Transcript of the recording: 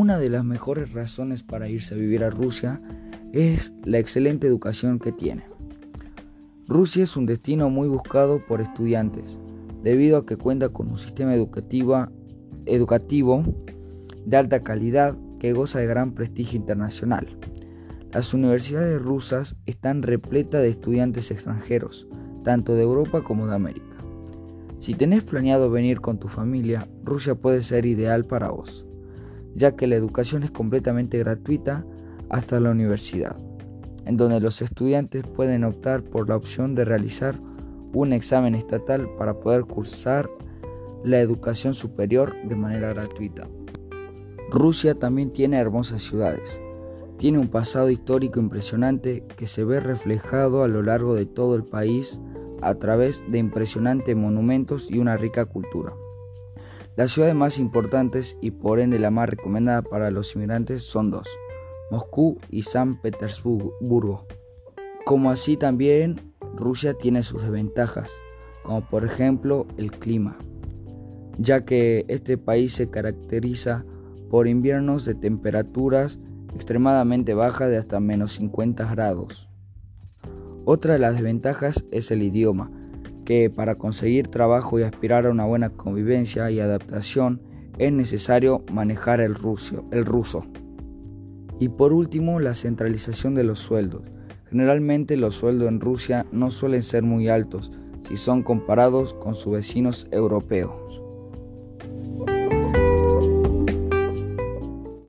una de las mejores razones para irse a vivir a Rusia es la excelente educación que tiene. Rusia es un destino muy buscado por estudiantes, debido a que cuenta con un sistema educativo, de alta calidad que goza de gran prestigio internacional. Las universidades rusas están repletas de estudiantes extranjeros, tanto de Europa como de América. Si tenés planeado venir con tu familia, Rusia puede ser ideal para vos, ya que la educación es completamente gratuita hasta la universidad, en donde los estudiantes pueden optar por la opción de realizar un examen estatal para poder cursar la educación superior de manera gratuita. Rusia también tiene hermosas ciudades, tiene un pasado histórico impresionante que se ve reflejado a lo largo de todo el país a través de impresionantes monumentos y una rica cultura. Las ciudades más importantes y por ende la más recomendada para los inmigrantes son dos, Moscú y San Petersburgo. Como así también Rusia tiene sus desventajas, como por ejemplo el clima, ya que este país se caracteriza por inviernos de temperaturas extremadamente baja de hasta menos 50 grados. Otra de las desventajas es el idioma, que para conseguir trabajo y aspirar a una buena convivencia y adaptación es necesario manejar el, el ruso. Y por último, la centralización de los sueldos. Generalmente los sueldos en Rusia no suelen ser muy altos si son comparados con sus vecinos europeos.